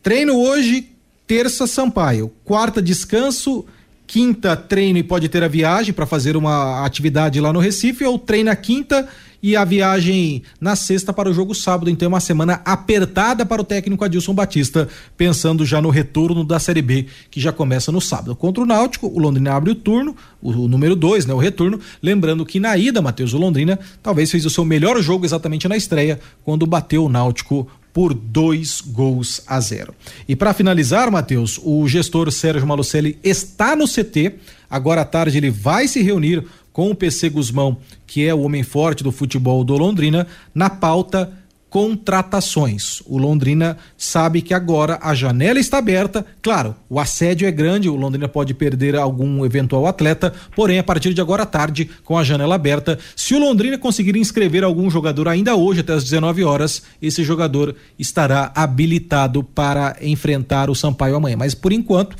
treino hoje, terça Sampaio, quarta descanso, quinta treino e pode ter a viagem para fazer uma atividade lá no Recife, ou treina quinta e a viagem na sexta para o jogo sábado. Então, é uma semana apertada para o técnico Adilson Batista, pensando já no retorno da Série B, que já começa no sábado. Contra o Náutico, o Londrina abre o turno, o, o número dois, né? O retorno. Lembrando que na ida, Matheus, o Londrina talvez fez o seu melhor jogo exatamente na estreia, quando bateu o Náutico por dois gols a zero. E para finalizar, Matheus, o gestor Sérgio Malucelli está no CT. Agora à tarde ele vai se reunir com o PC Guzmão, que é o homem forte do futebol do Londrina, na pauta contratações. O Londrina sabe que agora a janela está aberta. Claro, o assédio é grande, o Londrina pode perder algum eventual atleta, porém, a partir de agora à tarde, com a janela aberta, se o Londrina conseguir inscrever algum jogador ainda hoje, até as 19 horas, esse jogador estará habilitado para enfrentar o Sampaio amanhã. Mas por enquanto,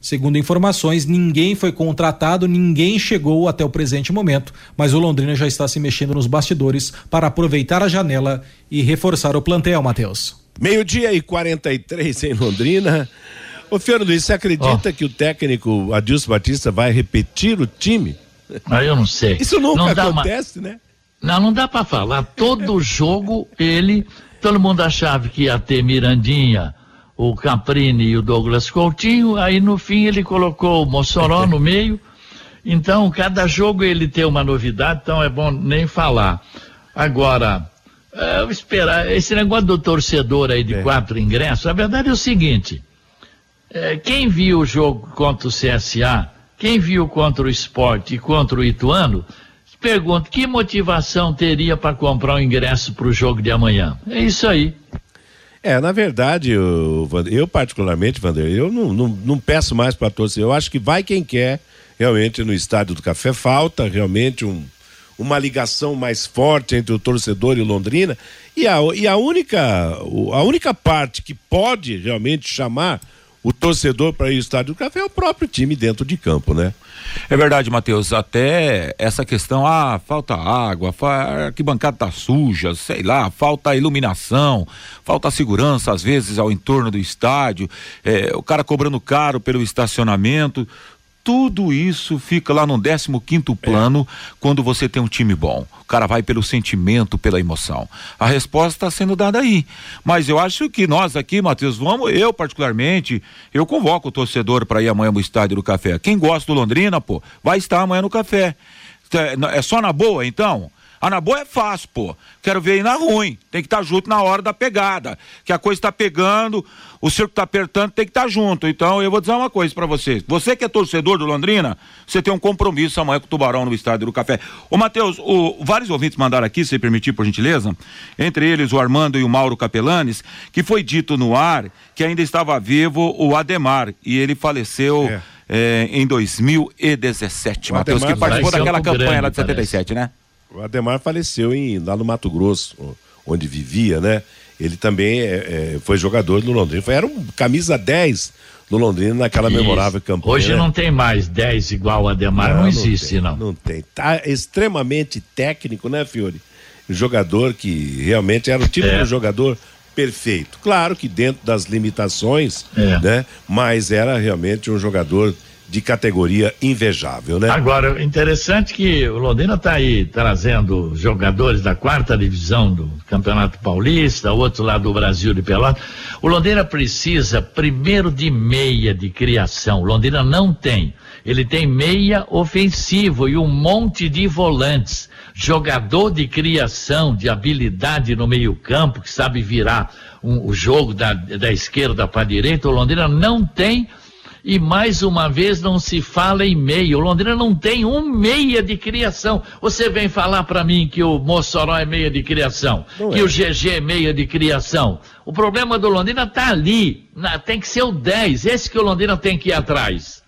Segundo informações, ninguém foi contratado, ninguém chegou até o presente momento, mas o Londrina já está se mexendo nos bastidores para aproveitar a janela e reforçar o plantel, Matheus. Meio-dia e 43 em Londrina. Ô, Fernando, você acredita oh. que o técnico Adilson Batista vai repetir o time? Ah, eu não sei. Isso nunca não acontece, uma... né? Não, não dá para falar. Todo jogo ele, todo mundo achava que ia ter Mirandinha, o Caprini e o Douglas Coutinho, aí no fim ele colocou o Mossoró no meio. Então, cada jogo ele tem uma novidade, então é bom nem falar. Agora, é, esperar, esse negócio do torcedor aí de é. quatro ingressos, a verdade é o seguinte: é, quem viu o jogo contra o CSA, quem viu contra o esporte e contra o Ituano, Pergunto, que motivação teria para comprar o ingresso para o jogo de amanhã? É isso aí. É, na verdade, eu, eu particularmente, Vander, eu não, não, não peço mais para todos. Eu acho que vai quem quer, realmente, no Estádio do Café. Falta realmente um, uma ligação mais forte entre o torcedor e Londrina. E a, e a, única, a única parte que pode realmente chamar o torcedor para ir ao Estádio do Café é o próprio time dentro de campo, né? É verdade, Matheus. Até essa questão, ah, falta água, a arquibancada tá suja, sei lá, falta iluminação, falta segurança às vezes ao entorno do estádio, é, o cara cobrando caro pelo estacionamento tudo isso fica lá no 15 quinto plano é. quando você tem um time bom. O cara vai pelo sentimento, pela emoção. A resposta está sendo dada aí. Mas eu acho que nós aqui, Matheus, vamos, eu particularmente, eu convoco o torcedor para ir amanhã no estádio do café. Quem gosta do Londrina, pô, vai estar amanhã no café. É, é só na boa, então? A na boa é fácil, pô. Quero ver aí na ruim. Tem que estar tá junto na hora da pegada. Que a coisa está pegando, o circo está apertando, tem que estar tá junto. Então eu vou dizer uma coisa para vocês. Você que é torcedor do Londrina, você tem um compromisso amanhã com o Tubarão no estádio do Café. Ô, Matheus, o, vários ouvintes mandaram aqui, se permitir, por gentileza, entre eles o Armando e o Mauro Capelanes, que foi dito no ar que ainda estava vivo o Ademar e ele faleceu. É. É, em 2017, Matheus, que participou daquela campanha grande, lá de 77, parece. né? O Ademar faleceu em, lá no Mato Grosso, onde vivia, né? Ele também é, é, foi jogador do Londrina. Foi, era um camisa 10 do Londrina naquela Isso. memorável campanha. Hoje não tem mais 10 igual o Ademar, não, não existe, não, tem, não. Não tem. Tá extremamente técnico, né, Fiore? Jogador que realmente era o tipo é. de jogador perfeito. Claro que dentro das limitações, é. né? Mas era realmente um jogador de categoria invejável, né? Agora, interessante que o Londrina está aí trazendo jogadores da quarta divisão do Campeonato Paulista, outro lá do Brasil de Pelotas. O Londrina precisa primeiro de meia de criação. O Londrina não tem. Ele tem meia ofensivo e um monte de volantes. Jogador de criação, de habilidade no meio-campo, que sabe virar um, o jogo da, da esquerda para a direita. O Londrina não tem e mais uma vez não se fala em meia. O Londrina não tem um meia de criação. Você vem falar para mim que o Mossoró é meia de criação, não que é. o GG é meia de criação. O problema do Londrina tá ali. Na, tem que ser o 10. Esse que o Londrina tem que ir atrás.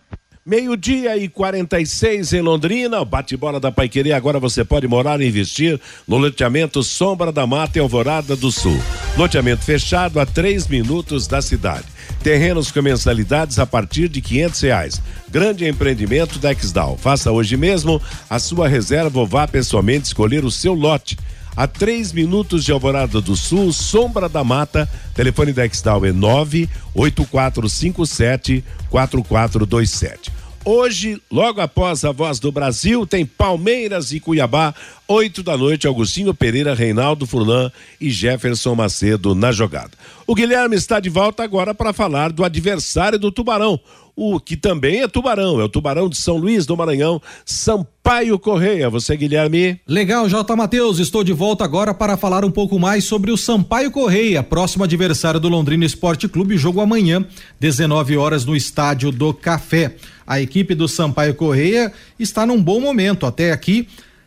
Meio-dia e 46 em Londrina, bate-bola da Paiqueria. Agora você pode morar e investir no loteamento Sombra da Mata e Alvorada do Sul. Loteamento fechado a três minutos da cidade. Terrenos com mensalidades a partir de quinhentos reais. Grande empreendimento da Exdal. Faça hoje mesmo a sua reserva ou vá pessoalmente escolher o seu lote a 3 minutos de Alvorada do Sul, Sombra da Mata. Telefone da Exdal é 98457 4427. Hoje, logo após a Voz do Brasil, tem Palmeiras e Cuiabá, oito da noite, Augustinho Pereira, Reinaldo Furlan e Jefferson Macedo na jogada. O Guilherme está de volta agora para falar do adversário do Tubarão, o que também é Tubarão, é o Tubarão de São Luís do Maranhão, Sampaio Correia. Você, Guilherme? Legal, J. Matheus, estou de volta agora para falar um pouco mais sobre o Sampaio Correia, próximo adversário do Londrina Esporte Clube, jogo amanhã, 19 horas no Estádio do Café. A equipe do Sampaio Correia está num bom momento até aqui.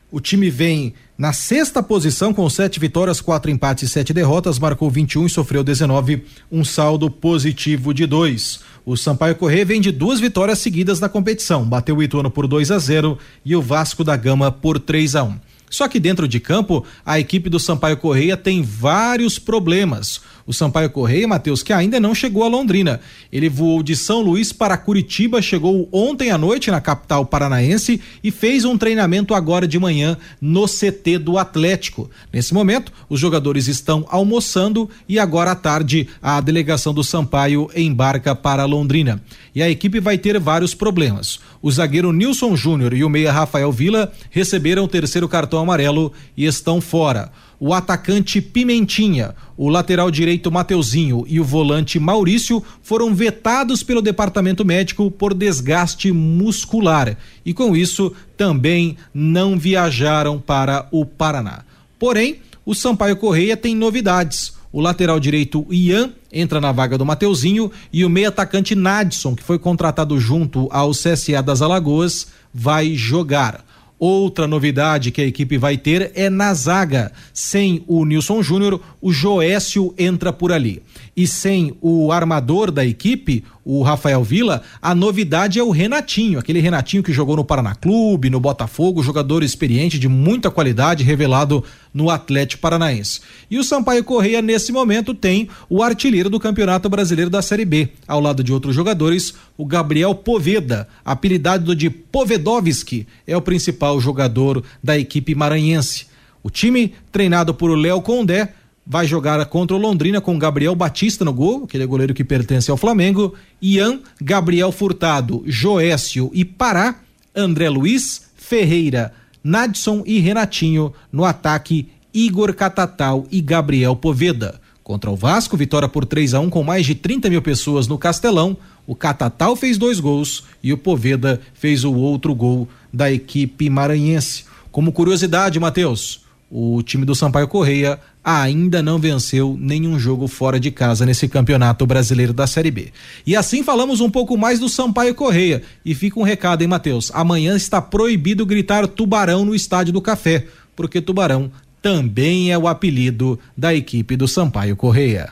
O time vem na sexta posição, com sete vitórias, quatro empates e sete derrotas, marcou 21 e sofreu 19, um saldo positivo de dois. O Sampaio Corrêa vem de duas vitórias seguidas na competição. Bateu o Ituano por 2 a 0 e o Vasco da Gama por 3 a 1. Só que dentro de campo, a equipe do Sampaio Correia tem vários problemas. O Sampaio Correia, Matheus, que ainda não chegou a Londrina. Ele voou de São Luís para Curitiba, chegou ontem à noite na capital paranaense e fez um treinamento agora de manhã no CT do Atlético. Nesse momento, os jogadores estão almoçando e agora à tarde a delegação do Sampaio embarca para Londrina. E a equipe vai ter vários problemas. O zagueiro Nilson Júnior e o meia Rafael Vila receberam o terceiro cartão amarelo e estão fora o atacante Pimentinha, o lateral direito Mateuzinho e o volante Maurício foram vetados pelo departamento médico por desgaste muscular e com isso também não viajaram para o Paraná. Porém, o Sampaio Correia tem novidades. O lateral direito Ian entra na vaga do Mateuzinho e o meio atacante Nadson, que foi contratado junto ao CSA das Alagoas, vai jogar. Outra novidade que a equipe vai ter é na zaga. Sem o Nilson Júnior, o Joécio entra por ali. E sem o armador da equipe, o Rafael Vila, a novidade é o Renatinho, aquele Renatinho que jogou no Paraná Clube, no Botafogo, jogador experiente de muita qualidade, revelado no Atlético Paranaense. E o Sampaio Correia, nesse momento, tem o artilheiro do Campeonato Brasileiro da Série B, ao lado de outros jogadores, o Gabriel Poveda, apelidado de Povedovski, é o principal jogador da equipe maranhense. O time, treinado por Léo Condé, vai jogar contra o Londrina com Gabriel Batista no gol, aquele goleiro que pertence ao Flamengo, Ian, Gabriel Furtado, Joécio e Pará, André Luiz, Ferreira, Nadson e Renatinho no ataque Igor Catatal e Gabriel Poveda. Contra o Vasco, vitória por 3 a 1 com mais de 30 mil pessoas no Castelão. O Catatal fez dois gols e o Poveda fez o outro gol da equipe maranhense. Como curiosidade, Matheus, o time do Sampaio Correia ainda não venceu nenhum jogo fora de casa nesse campeonato brasileiro da Série B. E assim falamos um pouco mais do Sampaio Correia. E fica um recado, hein, Matheus? Amanhã está proibido gritar tubarão no Estádio do Café, porque tubarão também é o apelido da equipe do Sampaio Correia.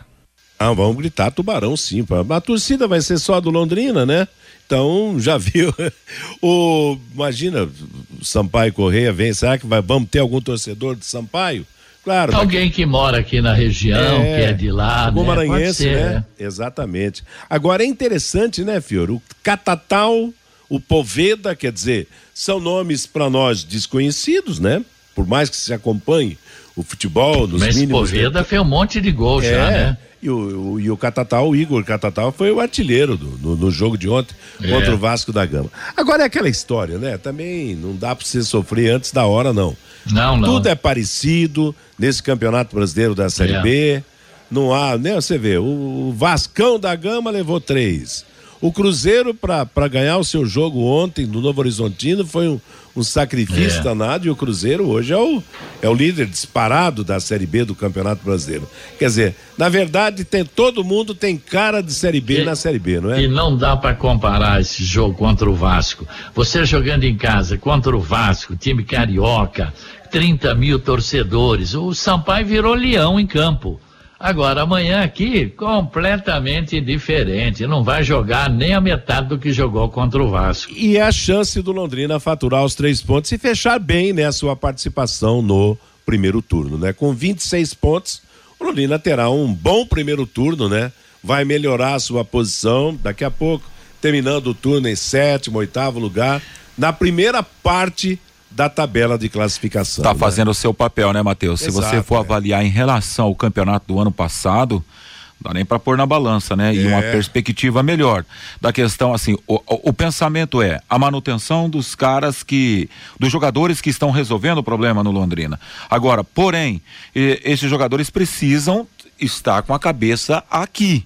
Ah, vamos gritar tubarão sim. A torcida vai ser só do Londrina, né? Então, já viu. o, imagina, Sampaio Correia vem, será que vai, vamos ter algum torcedor de Sampaio? Claro. Alguém que mora aqui na região, É, que é de lá, Algum né? Maranhense, ser, né? Exatamente. Agora é interessante, né, Fior? O Catatal, o Poveda, quer dizer, são nomes para nós desconhecidos, né? Por mais que se acompanhe o futebol nos Mas mínimos. Poveda fez um monte de gol é, já, né? E o, o- e o Catatal, o Igor Catatal, foi o artilheiro do- no, no jogo de ontem É. contra o Vasco da Gama. Agora é aquela história, né? Também não dá para você sofrer antes da hora, não. Não, não. Tudo é parecido nesse Campeonato Brasileiro da Série É. B. Não há, né? Você vê, o Vascão da Gama levou três. O Cruzeiro, para ganhar o seu jogo ontem no Novo Horizontino, foi um, um sacrifício É. danado e o Cruzeiro hoje é o, é o líder disparado da Série B do Campeonato Brasileiro. Quer dizer, na verdade, tem, todo mundo tem cara de Série B E- na Série B, não é? E não dá para comparar esse jogo contra o Vasco. Você jogando em casa contra o Vasco, time carioca, 30 mil torcedores. O Sampaio virou leão em campo. Agora, amanhã aqui, completamente diferente. Não vai jogar nem a metade do que jogou contra o Vasco. E a chance do Londrina faturar os três pontos e fechar bem né, a sua participação no primeiro turno, né? Com 26 pontos, o Londrina terá um bom primeiro turno, né? Vai melhorar a sua posição daqui a pouco, terminando o turno em sétimo, oitavo lugar, na primeira parte da tabela de classificação. Está né? fazendo o seu papel, né, Matheus? Se você for é. avaliar em relação ao campeonato do ano passado, não dá nem para pôr na balança, né? E É. uma perspectiva melhor da questão, assim, o, o- o pensamento é a manutenção dos caras que, dos jogadores que estão resolvendo o problema no Londrina. Agora, porém, eh, esses jogadores precisam estar com a cabeça aqui.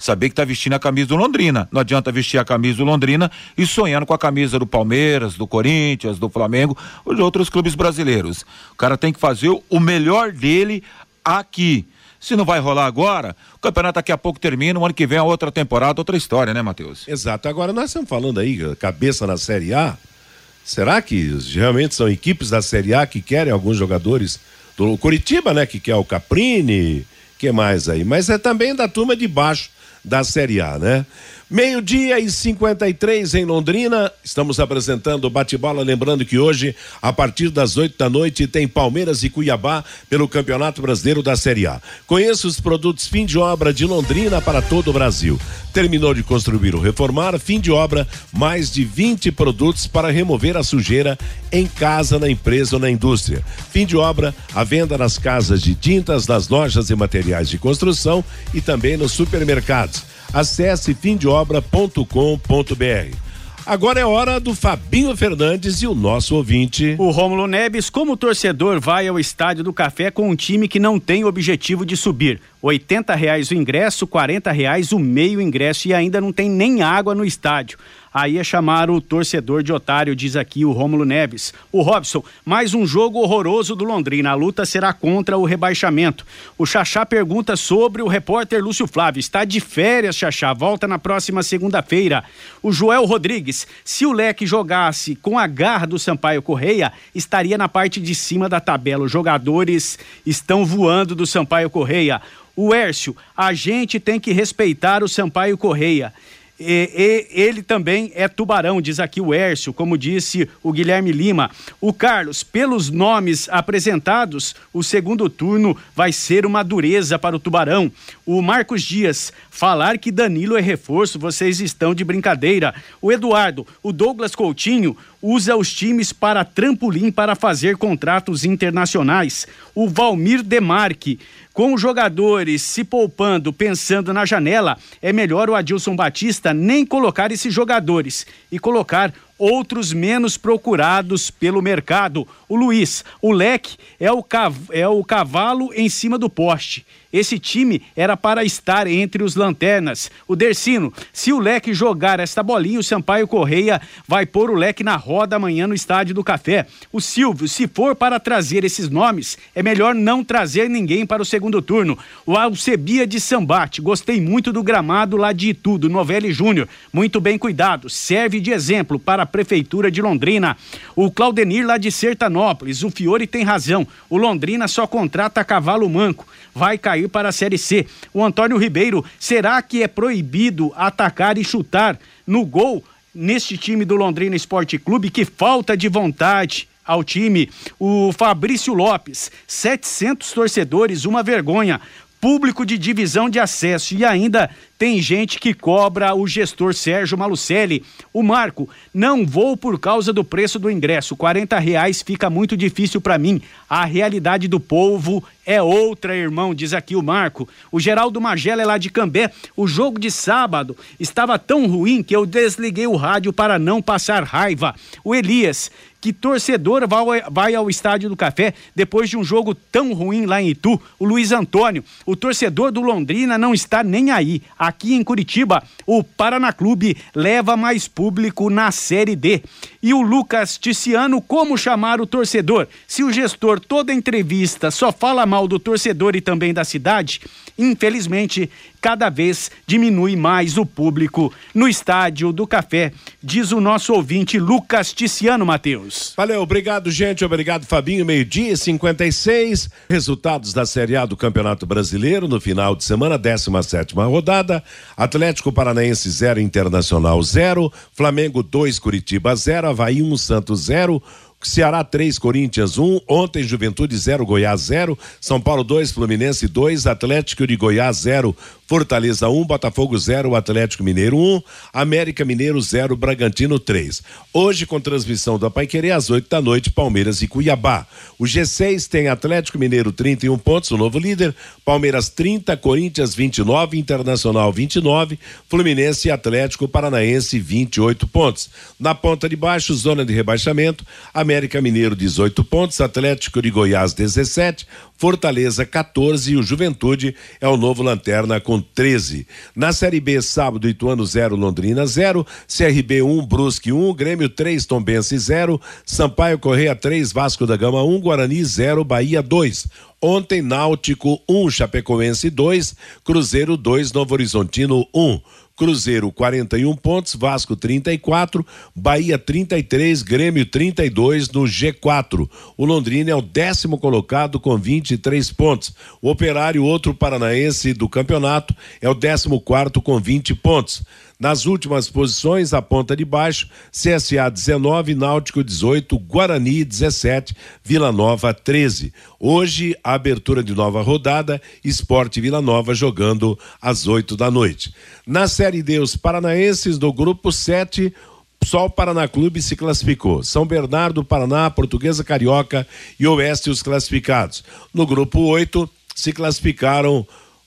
Saber que tá vestindo a camisa do Londrina. Não adianta vestir a camisa do Londrina e sonhando com a camisa do Palmeiras, do Corinthians, do Flamengo, ou de outros clubes brasileiros. O cara tem que fazer o melhor dele aqui. Se não vai rolar agora, o campeonato daqui a pouco termina, o ano que vem é outra temporada, outra história, né, Matheus? Exato. Agora nós estamos falando aí, cabeça na Série A. Será que realmente são equipes da Série A que querem alguns jogadores do Curitiba, né? Que quer o Caprini, que mais aí? Mas é também da turma de baixo da Série A, né? Meio-dia e 53 em Londrina. Estamos apresentando o bate-bola. Lembrando que hoje, a partir das 8 da noite, tem Palmeiras e Cuiabá pelo Campeonato Brasileiro da Série A. Conheça os produtos fim de obra de Londrina para todo o Brasil. Terminou de construir ou reformar, fim de obra, mais de 20 produtos para remover a sujeira em casa, na empresa ou na indústria. Fim de obra, a venda nas casas de tintas, nas lojas e materiais de construção e também nos supermercados. Acesse fimdeobra.com.br. Agora é hora do Fabinho Fernandes e o nosso ouvinte. O Rômulo Neves, como torcedor, vai ao Estádio do Café com um time que não tem objetivo de subir. R$ reais o ingresso, R$ reais o meio ingresso e ainda não tem nem água no estádio. Aí é chamar o torcedor de otário, diz aqui o Rômulo Neves. O Robson, mais um jogo horroroso do Londrina. A luta será contra o rebaixamento. O Xaxá pergunta sobre o repórter Lúcio Flávio. Está de férias, Xaxá. Volta na próxima segunda-feira. O Joel Rodrigues, se o Leque jogasse com a garra do Sampaio Correia, estaria na parte de cima da tabela. Os jogadores estão voando do Sampaio Correia. O Hércio, a gente tem que respeitar o Sampaio Correia. E, e, ele também é tubarão, diz aqui o Hércio, como disse o Guilherme Lima. O Carlos, pelos nomes apresentados, o segundo turno vai ser uma dureza para o tubarão. O Marcos Dias, falar que Danilo é reforço, vocês estão de brincadeira. O Eduardo, o Douglas Coutinho usa os times para trampolim para fazer contratos internacionais. O Valmir Demarque, com os jogadores se poupando, pensando na janela, é melhor o Adilson Batista nem colocar esses jogadores e colocar outros menos procurados pelo mercado. O Luiz, o leque é o, é o cavalo em cima do poste. Esse time era para estar entre os lanternas. O Dercino, se o leque jogar esta bolinha, o Sampaio Correia vai pôr o leque na roda amanhã no Estádio do Café. O Silvio, se for para trazer esses nomes, é melhor não trazer ninguém para o segundo turno. O Alcebia de Sambate, gostei muito do gramado lá de Itu, do Novelli Júnior. Muito bem cuidado, serve de exemplo para Prefeitura de Londrina. O Claudenir lá de Sertanópolis, o Fiore tem razão. O Londrina só contrata cavalo manco. Vai cair para a Série C. O Antônio Ribeiro, será que é proibido atacar e chutar no gol neste time do Londrina Esporte Clube? Que falta de vontade ao time. O Fabrício Lopes, 700 torcedores, uma vergonha público de divisão de acesso e ainda tem gente que cobra o gestor Sérgio Malucelli. O Marco, não vou por causa do preço do ingresso. 40 reais fica muito difícil para mim. A realidade do povo é outra, irmão, diz aqui o Marco. O Geraldo Magela é lá de Cambé. O jogo de sábado estava tão ruim que eu desliguei o rádio para não passar raiva. O Elias, que torcedor vai, ao Estádio do Café depois de um jogo tão ruim lá em Itu? O Luiz Antônio, o torcedor do Londrina não está nem aí. Aqui em Curitiba, o Paraná Clube leva mais público na Série D. E o Lucas Ticiano, como chamar o torcedor? Se o gestor toda entrevista só fala mal do torcedor e também da cidade, infelizmente, cada vez diminui mais o público no Estádio do Café, diz o nosso ouvinte Lucas Ticiano Matheus. Valeu, obrigado, gente. Obrigado, Fabinho. Meio-dia 56. Resultados da Série A do Campeonato Brasileiro no final de semana, 17 rodada. Atlético Paranaense 0, Internacional 0. Flamengo 2, Curitiba 0. Havaí 1, um, Santos 0. Ceará 3, Corinthians 1, um, ontem Juventude 0, Goiás 0, São Paulo 2, Fluminense 2, Atlético de Goiás 0, Fortaleza 1, um, Botafogo 0, Atlético Mineiro 1, um, América Mineiro 0, Bragantino 3. Hoje com transmissão da Paiquerê às 8 da noite, Palmeiras e Cuiabá. O G6 tem Atlético Mineiro 31 pontos, o novo líder, Palmeiras 30, Corinthians 29, Internacional 29, Fluminense e Atlético Paranaense 28 pontos. Na ponta de baixo, zona de rebaixamento, América Mineiro 18 pontos, Atlético de Goiás 17, Fortaleza 14 e o Juventude é o novo lanterna com 13. Na Série B, sábado, Ituano 0, Londrina 0, CRB 1, Brusque 1, Grêmio 3, Tombense 0, Sampaio Correia 3, Vasco da Gama 1, Guarani 0, Bahia 2. Ontem, Náutico 1, Chapecoense 2, Cruzeiro 2, Novo Horizontino 1. Cruzeiro 41 pontos, Vasco 34, Bahia 33, Grêmio 32 no G4. O Londrina é o décimo colocado com 23 pontos. O Operário, outro paranaense do campeonato, é o décimo quarto com 20 pontos. Nas últimas posições, a ponta de baixo, CSA 19, Náutico 18, Guarani 17, Vila Nova 13. Hoje, a abertura de nova rodada, Esporte Vila Nova jogando às 8 da noite. Na Série D, os paranaenses do grupo 7, só o Paraná Clube se classificou. São Bernardo, Paraná, Portuguesa Carioca e Oeste os classificados. No grupo 8 se classificaram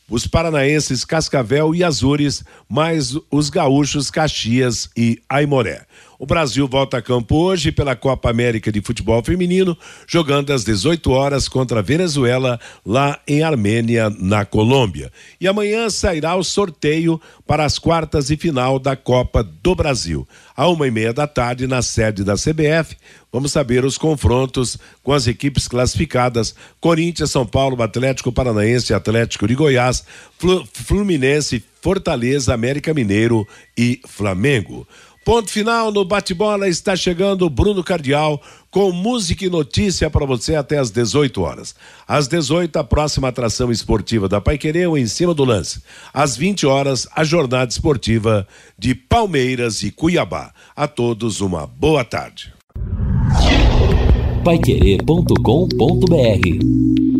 os paranaenses Cascavel e Azures, mais os gaúchos Caxias e Aimoré. O Brasil volta a campo hoje pela Copa América de Futebol Feminino, jogando às 18 horas contra a Venezuela, lá em Armênia, na Colômbia. E amanhã sairá o sorteio para as quartas e final da Copa do Brasil. À uma e meia da tarde, na sede da CBF, vamos saber os confrontos com as equipes classificadas: Corinthians, São Paulo, Atlético Paranaense, Atlético de Goiás, Fluminense, Fortaleza, América Mineiro e Flamengo. Ponto final no bate-bola está chegando Bruno Cardial com música e notícia para você até às 18 horas. Às 18 a próxima atração esportiva da Paiquereu em cima do lance. Às 20 horas a jornada esportiva de Palmeiras e Cuiabá. A todos uma boa tarde. Paiquerê.com.br